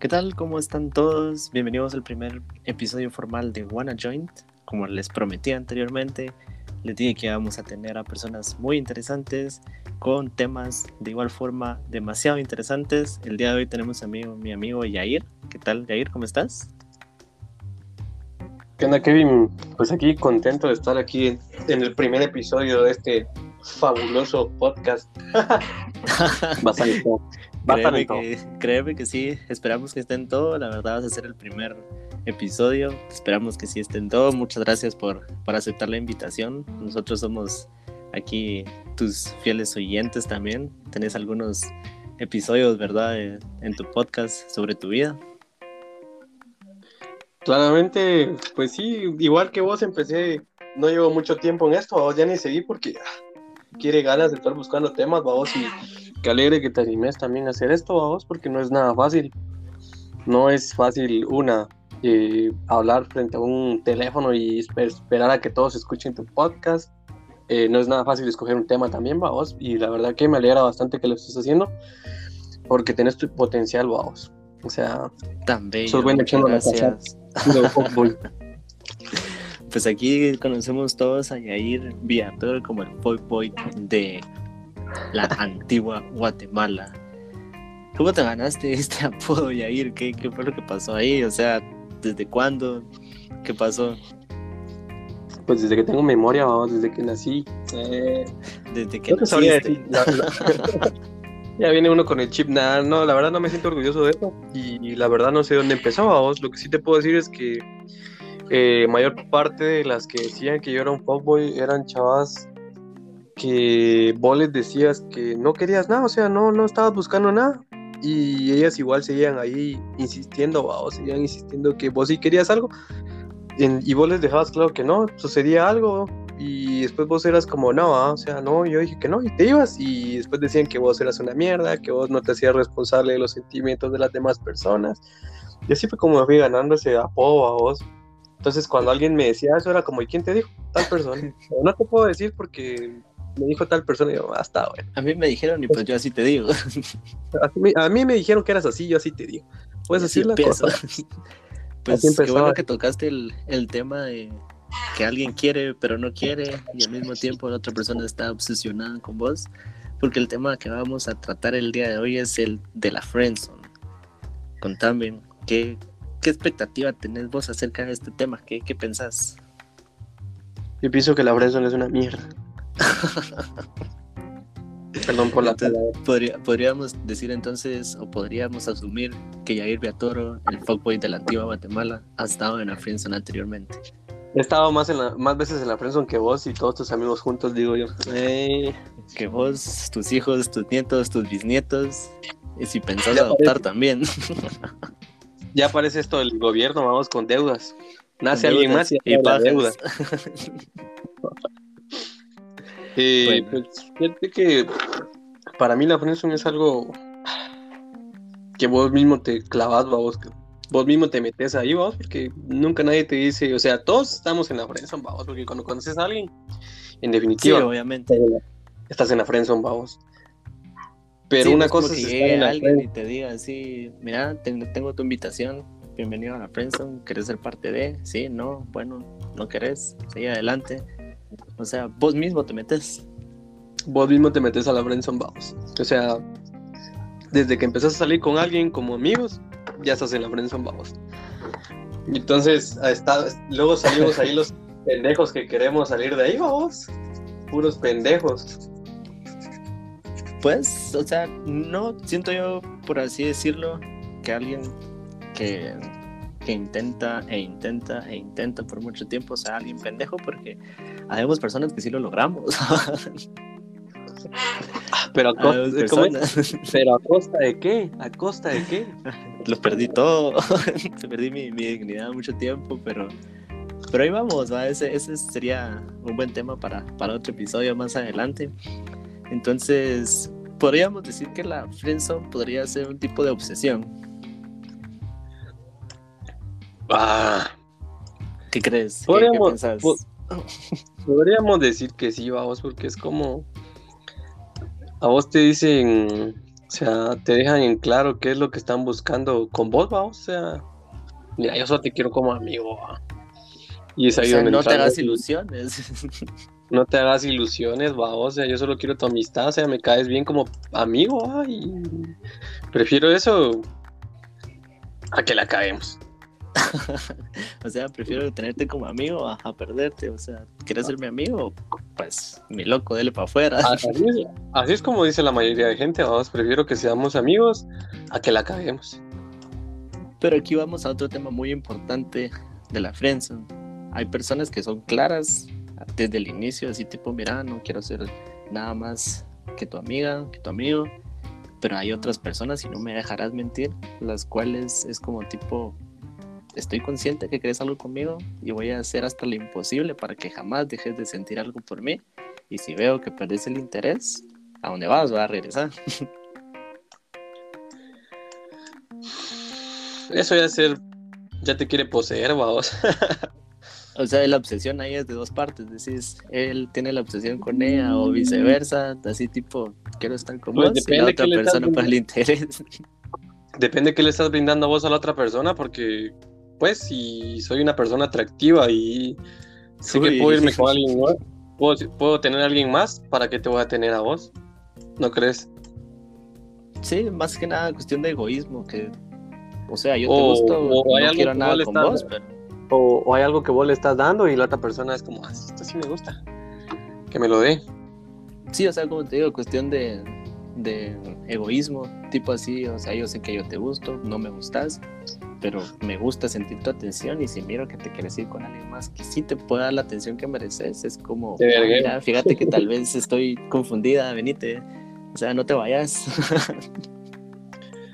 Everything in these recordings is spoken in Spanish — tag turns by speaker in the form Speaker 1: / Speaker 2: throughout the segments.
Speaker 1: ¿Qué tal? ¿Cómo están todos? Bienvenidos al primer episodio formal de Wanna Joint. Como les prometí anteriormente, les dije que vamos a tener a personas muy interesantes con temas de igual forma demasiado interesantes. El día de hoy tenemos a mi, mi amigo Yair. ¿Qué tal, Yair? ¿Cómo estás?
Speaker 2: ¿Qué onda, Kevin? Pues aquí contento de estar aquí en, el primer episodio de este fabuloso podcast.
Speaker 1: Bastante. Créeme, que, créeme que sí, esperamos que estén todo. La verdad, vas a ser el primer episodio. Esperamos que sí estén todo. Muchas gracias por, por aceptar la invitación. Nosotros somos aquí tus fieles oyentes también. Tenés algunos episodios, ¿verdad?, en tu podcast sobre tu vida.
Speaker 2: Claramente, pues sí, igual que vos empecé, no llevo mucho tiempo en esto, vos ya ni seguí porque ah, quiere ganas de estar buscando temas, vos, y que alegre que te animes también a hacer esto, vos, porque no es nada fácil. No es fácil, una, eh, hablar frente a un teléfono y esperar a que todos escuchen tu podcast. Eh, no es nada fácil escoger un tema también, vos, y la verdad que me alegra bastante que lo estés haciendo, porque tenés tu potencial, vos. O sea,
Speaker 1: también. Sos gracias. pues aquí conocemos todos a Yair Viator como el boy boy de la antigua Guatemala. ¿Cómo te ganaste este apodo, Yair? ¿Qué, ¿Qué fue lo que pasó ahí? O sea, ¿desde cuándo? ¿Qué pasó?
Speaker 2: Pues desde que tengo memoria, vamos, desde que nací. Eh,
Speaker 1: desde que naciste.
Speaker 2: Ya viene uno con el chip, nada, no, la verdad no me siento orgulloso de eso y, la verdad no sé dónde empezaba vos. Lo que sí te puedo decir es que eh, mayor parte de las que decían que yo era un fuckboy eran chavas que vos les decías que no querías nada, o sea, no, no estabas buscando nada y ellas igual seguían ahí insistiendo, vos, seguían insistiendo que vos sí querías algo y vos les dejabas claro que no, sucedía algo, y después vos eras como, no, ¿ah? o sea, no, yo dije que no, y te ibas, y después decían que vos eras una mierda, que vos no te hacías responsable de los sentimientos de las demás personas. Y así fue como me fui ganando ese apodo a vos. Entonces, cuando alguien me decía eso, era como, ¿y quién te dijo? Tal persona. no te puedo decir porque me dijo tal persona y yo, hasta ah,
Speaker 1: bueno. A mí me dijeron y pues yo así te digo.
Speaker 2: A mí, me dijeron que eras así, yo así te digo. Puedes decir la cosa.
Speaker 1: Pues qué bueno que tocaste el, el tema de que alguien quiere pero no quiere y al mismo tiempo la otra persona está obsesionada con vos, porque el tema que vamos a tratar el día de hoy es el de la friendzone. Contame, ¿qué, qué expectativa tenés vos acerca de este tema? ¿Qué, qué pensás?
Speaker 2: Yo pienso que la friendzone es una mierda. Perdón por la
Speaker 1: Podría, podríamos decir entonces, o podríamos asumir que Jair Beatoro, el fuckboy de la antigua Guatemala, ha estado en la friendzone anteriormente.
Speaker 2: He estado más, en la, más veces en la friendzone que vos y todos tus amigos juntos, digo yo.
Speaker 1: que vos, tus hijos, tus nietos, tus bisnietos. Y si pensás adoptar también.
Speaker 2: ya aparece esto del gobierno, vamos con deudas. Nace alguien más y, y deudas. eh, pues, fíjate que para mí la friendzone es algo que vos mismo te clavas, vos, vos mismo te metes ahí, vamos, porque nunca nadie te dice, o sea, todos estamos en la friendzone, vamos, porque cuando conoces a alguien, en definitiva,
Speaker 1: obviamente.
Speaker 2: estás en la friendzone, vamos. Pero una cosa
Speaker 1: es que alguien y te diga así, mira, tengo tu invitación, bienvenido a la friendzone, ¿querés ser parte de? Sí, no, bueno, no querés, sigue adelante. O sea, vos mismo te metes.
Speaker 2: Vos mismo te metes a la friendzone, vamos. O sea, desde que empezás a salir con alguien como amigos, ya estás en la friendzone, vamos. Entonces, está, luego salimos ahí los pendejos que queremos salir de ahí, vamos. Puros pendejos.
Speaker 1: Pues, o sea, no siento yo, por así decirlo, que alguien que, que intenta e intenta e intenta por mucho tiempo sea alguien pendejo, porque habemos personas que sí lo logramos.
Speaker 2: Pero a, costa, ¿Pero a costa de qué? ¿A costa de qué?
Speaker 1: Lo perdí todo. perdí mi, dignidad mucho tiempo, pero, pero ahí vamos. Ese, ese sería un buen tema para, para otro episodio más adelante. Entonces, podríamos decir que la friendzone podría ser un tipo de obsesión.
Speaker 2: Ah.
Speaker 1: ¿Qué crees? Podríamos, ¿Qué,
Speaker 2: podríamos decir que sí, vamos, porque es como a vos te dicen, O sea, te dejan en claro qué es lo que están buscando con vos, va. O sea, mira, yo solo te quiero como amigo,
Speaker 1: Y es ahí donde no te hagas ilusiones.
Speaker 2: No te hagas ilusiones, va. O sea, yo solo quiero tu amistad. O sea, me caes bien como amigo, ¿va? y prefiero eso a que la caemos.
Speaker 1: o sea, prefiero tenerte como amigo a, perderte. O sea, ¿quieres ser mi amigo? Pues mi loco, dele para afuera.
Speaker 2: Así es, como dice la mayoría de gente, vamos, prefiero que seamos amigos a que la caguemos.
Speaker 1: Pero aquí vamos a otro tema muy importante de la friendzone. Hay personas que son claras desde el inicio, así tipo, mira, no quiero ser nada más que tu amiga, que tu amigo. Pero hay otras personas, y no me dejarás mentir, las cuales es como tipo, estoy consciente que crees algo conmigo y voy a hacer hasta lo imposible para que jamás dejes de sentir algo por mí. Y si veo que perdes el interés, ¿a dónde vas? Va a regresar.
Speaker 2: Eso ya ser, ya te quiere poseer, vamos.
Speaker 1: o sea, la obsesión ahí es de dos partes. Decís, él tiene la obsesión con ella o viceversa, así tipo, quiero estar con pues vos y la otra persona para el interés.
Speaker 2: Depende que le estás brindando a vos a la otra persona, porque pues si soy una persona atractiva y sé que puedo irme con alguien más, puedo, tener a alguien más, ¿para qué te voy a tener a vos? ¿No crees?
Speaker 1: Sí, más que nada cuestión de egoísmo, que, o sea, yo te gusto, o no quiero nada con vos,
Speaker 2: O, hay algo que vos le estás dando y la otra persona es como, ah, esto sí me gusta, que me lo dé.
Speaker 1: Sí, o sea, como te digo, cuestión de, de egoísmo, tipo así, o sea, yo sé que yo te gusto, no me gustas, pero me gusta sentir tu atención y si miro que te quieres ir con alguien más que sí te pueda dar la atención que mereces, es como, fíjate que tal vez estoy confundida, venite, o sea, no te vayas.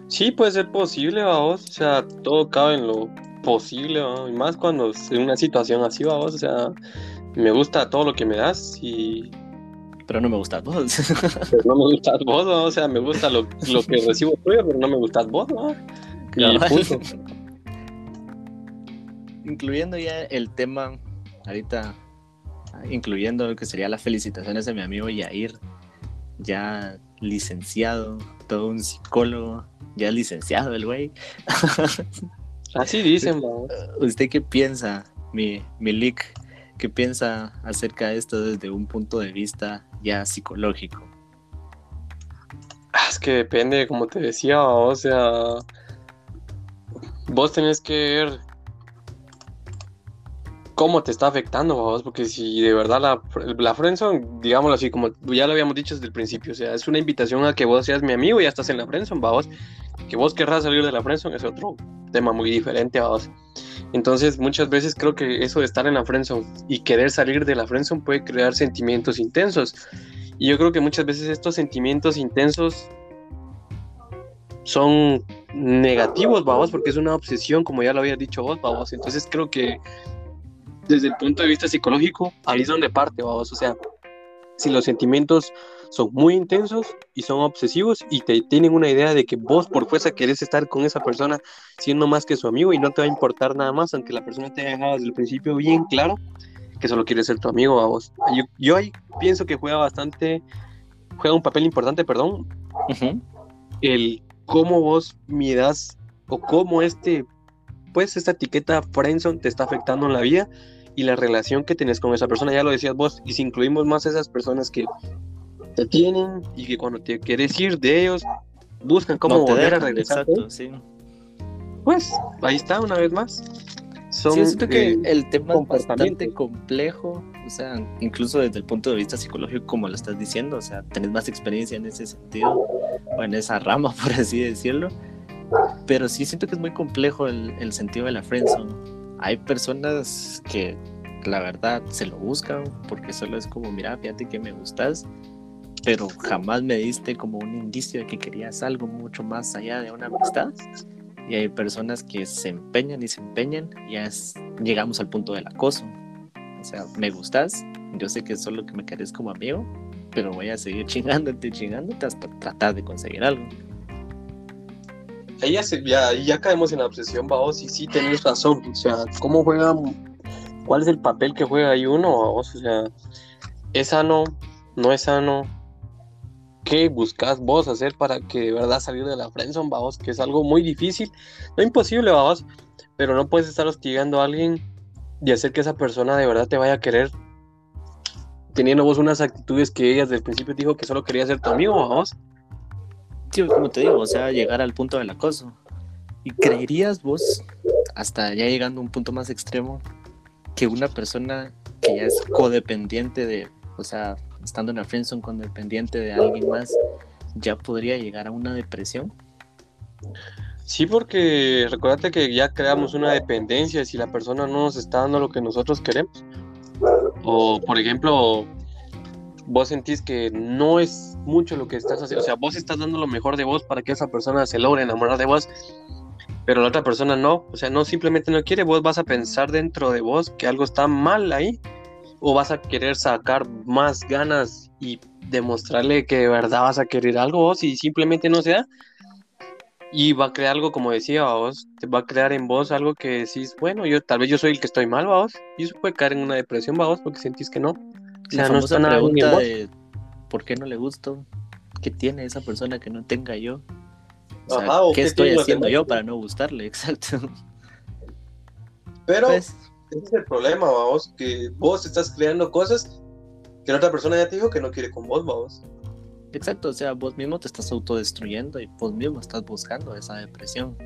Speaker 2: sí, puede ser posible, vamos, o sea, todo cabe en lo posible, y más cuando en una situación así, vamos, o sea, me gusta todo lo que me das y
Speaker 1: pero no me gustas vos.
Speaker 2: Pero no me gustas vos, ¿no? o sea, me gusta lo, lo que recibo tuyo, pero no me gustas vos, ¿no?
Speaker 1: Incluyendo ya el tema, ahorita, incluyendo lo que sería las felicitaciones de mi amigo Yair, ya licenciado, todo un psicólogo, ya licenciado el güey.
Speaker 2: Así dicen,
Speaker 1: ¿Usted qué piensa, mi, mi leak? ¿Qué piensa acerca de esto desde un punto de vista ya psicológico?
Speaker 2: Ah, es que depende, como te decía, o sea, vos tenés que ver cómo te está afectando, vos, porque si de verdad la, la friendzone, digámoslo así, como ya lo habíamos dicho desde el principio, o sea, es una invitación a que vos seas mi amigo y ya estás en la friendzone, vos, que vos querrás salir de la friendzone es otro tema muy diferente, vos. Entonces, muchas veces creo que eso de estar en la friendzone y querer salir de la friendzone puede crear sentimientos intensos. Y yo creo que muchas veces estos sentimientos intensos son negativos, vamos, porque es una obsesión, como ya lo había dicho vos, vamos. Entonces creo que desde el punto de vista psicológico, ahí es donde parte, vamos. O sea, si los sentimientos son muy intensos y son obsesivos y te tienen una idea de que vos por fuerza querés estar con esa persona siendo más que su amigo y no te va a importar nada más, aunque la persona te haya dejado desde el principio bien claro que solo quiere ser tu amigo a vos. Yo, ahí pienso que juega bastante, juega un papel importante, perdón, el cómo vos miras o cómo este, pues esta etiqueta friendzone te está afectando en la vida y la relación que tenés con esa persona, ya lo decías vos, y si incluimos más esas personas que te tienen y que cuando te quieres ir de ellos, buscan cómo volver a regresar. Pues ahí está, una vez más.
Speaker 1: Son, sí, siento que eh, el tema es bastante complejo, o sea, incluso desde el punto de vista psicológico, como lo estás diciendo, o sea, tenés más experiencia en ese sentido, o en esa rama, por así decirlo. Pero sí siento que es muy complejo el, el sentido de la friendzone. Hay personas que la verdad se lo buscan porque solo es como, mira, fíjate que me gustas, pero jamás me diste como un indicio de que querías algo mucho más allá de una amistad. Y hay personas que se empeñan y se empeñan y ya llegamos al punto del acoso. O sea, me gustas, yo sé que solo que me querés como amigo, pero voy a seguir chingándote, chingándote hasta tratar de conseguir algo.
Speaker 2: Ahí ya, caemos en la obsesión, vamos, y sí tenés razón. O sea, ¿cómo juega? ¿Cuál es el papel que juega ahí uno, vamos? O sea, ¿es sano? ¿No es sano? qué buscas vos hacer para que de verdad salir de la friendzone, vamos, que es algo muy difícil, no imposible, vamos, pero no puedes estar hostigando a alguien y hacer que esa persona de verdad te vaya a querer teniendo vos unas actitudes que ella desde el principio dijo que solo quería ser tu amigo, vamos.
Speaker 1: Como te digo, o sea, llegar al punto del acoso. ¿Y creerías vos, hasta ya llegando a un punto más extremo, que una persona que ya es codependiente de, o sea, estando en la friendzone codependiente de alguien más, ya podría llegar a una depresión?
Speaker 2: Sí, porque recuérdate que ya creamos una dependencia si la persona no nos está dando lo que nosotros queremos. O, por ejemplo, vos sentís que no es mucho lo que estás haciendo, o sea, vos estás dando lo mejor de vos para que esa persona se logre enamorar de vos, pero la otra persona no, o sea, no simplemente no quiere, vos vas a pensar dentro de vos que algo está mal ahí, o vas a querer sacar más ganas y demostrarle que de verdad vas a querer algo vos y simplemente no se da, y va a crear algo, como decía, vos, te va a crear en vos algo que decís, bueno, yo tal vez yo soy el que estoy mal, vos, y eso puede caer en una depresión, vos, porque sentís que no.
Speaker 1: Sea, no está nada pregunta de ¿por qué no le gusto? ¿Qué tiene esa persona que no tenga yo? O sea, ¿qué, estoy haciendo yo para no gustarle? Exacto.
Speaker 2: Pero pues ese es el problema, vamos, que vos estás creando cosas que la otra persona ya te dijo que no quiere con vos, vamos.
Speaker 1: Exacto, o sea, vos mismo te estás autodestruyendo y vos mismo estás buscando esa depresión.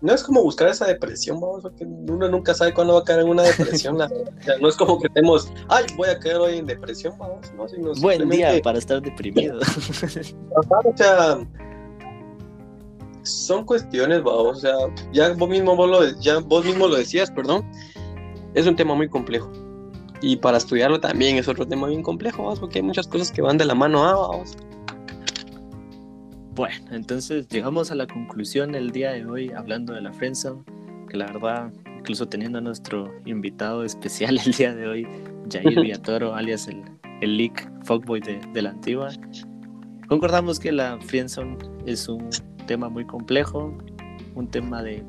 Speaker 2: No es como buscar esa depresión, vamos, porque uno nunca sabe cuándo va a caer en una depresión. no es como que tenemos, ay, voy a caer hoy en depresión, vamos,
Speaker 1: no, Buen día para estar deprimido.
Speaker 2: o sea, son cuestiones, vamos, o sea, ya vos mismo vos lo, ya vos mismo lo decías, perdón, es un tema muy complejo. Y para estudiarlo también es otro tema bien complejo, porque hay muchas cosas que van de la mano a vamos.
Speaker 1: Bueno, entonces llegamos a la conclusión el día de hoy hablando de la friendzone, que la verdad, incluso teniendo a nuestro invitado especial el día de hoy, Jair Villatoro, alias el, el leak fuckboy de, de la antigua, concordamos que la friendzone es un tema muy complejo, un tema de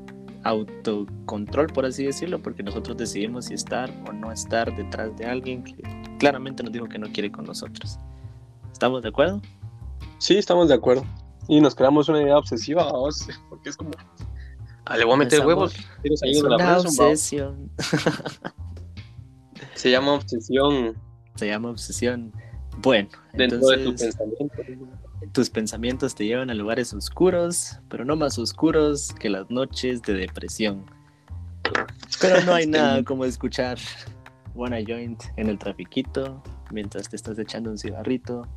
Speaker 1: autocontrol, por así decirlo, porque nosotros decidimos si estar o no estar detrás de alguien que claramente nos dijo que no quiere con nosotros. ¿Estamos de acuerdo?
Speaker 2: Sí, estamos de acuerdo. Y nos creamos una idea obsesiva, porque es como, ah, le voy a meter huevos.
Speaker 1: Es una obsesión.
Speaker 2: Se llama obsesión.
Speaker 1: Se llama obsesión. Bueno,
Speaker 2: dentro de tu pensamiento
Speaker 1: tus pensamientos te llevan a lugares oscuros, pero no más oscuros que las noches de depresión. Pero no hay nada como escuchar Wanna Joint en el trafiquito mientras te estás echando un cigarrito,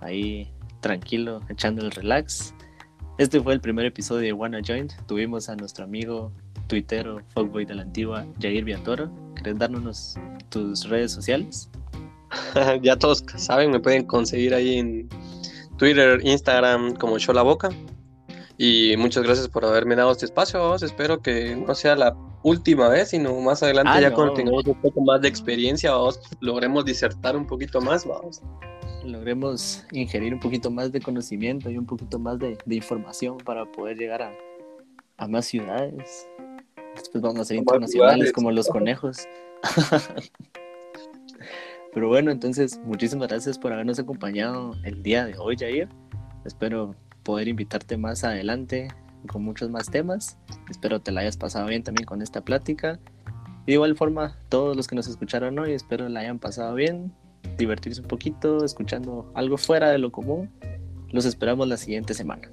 Speaker 1: ahí tranquilo, echando el relax. Este fue el primer episodio de Wanna Joint. Tuvimos a nuestro amigo tuitero, fuckboy de la antigua, Jair Viatoro. ¿Querés darnos tus redes sociales?
Speaker 2: ya todos saben, me pueden conseguir ahí en Twitter, Instagram como Yo la Boca. Y muchas gracias por haberme dado este espacio. Espero que no sea la última vez, sino más adelante, ah, ya cuando tengamos un poco más de experiencia, vamos, logremos disertar un poquito más. Vamos.
Speaker 1: Logremos ingerir un poquito más de conocimiento y un poquito más de, información para poder llegar a, a, más ciudades. Después vamos a ser internacionales como los conejos. Pero bueno, entonces muchísimas gracias por habernos acompañado el día de hoy, Jair. Espero poder invitarte más adelante con muchos más temas. Espero te la hayas pasado bien también con esta plática. de igual forma, todos los que nos escucharon hoy, espero la hayan pasado bien, divertirse un poquito, escuchando algo fuera de lo común. Los esperamos la siguiente semana.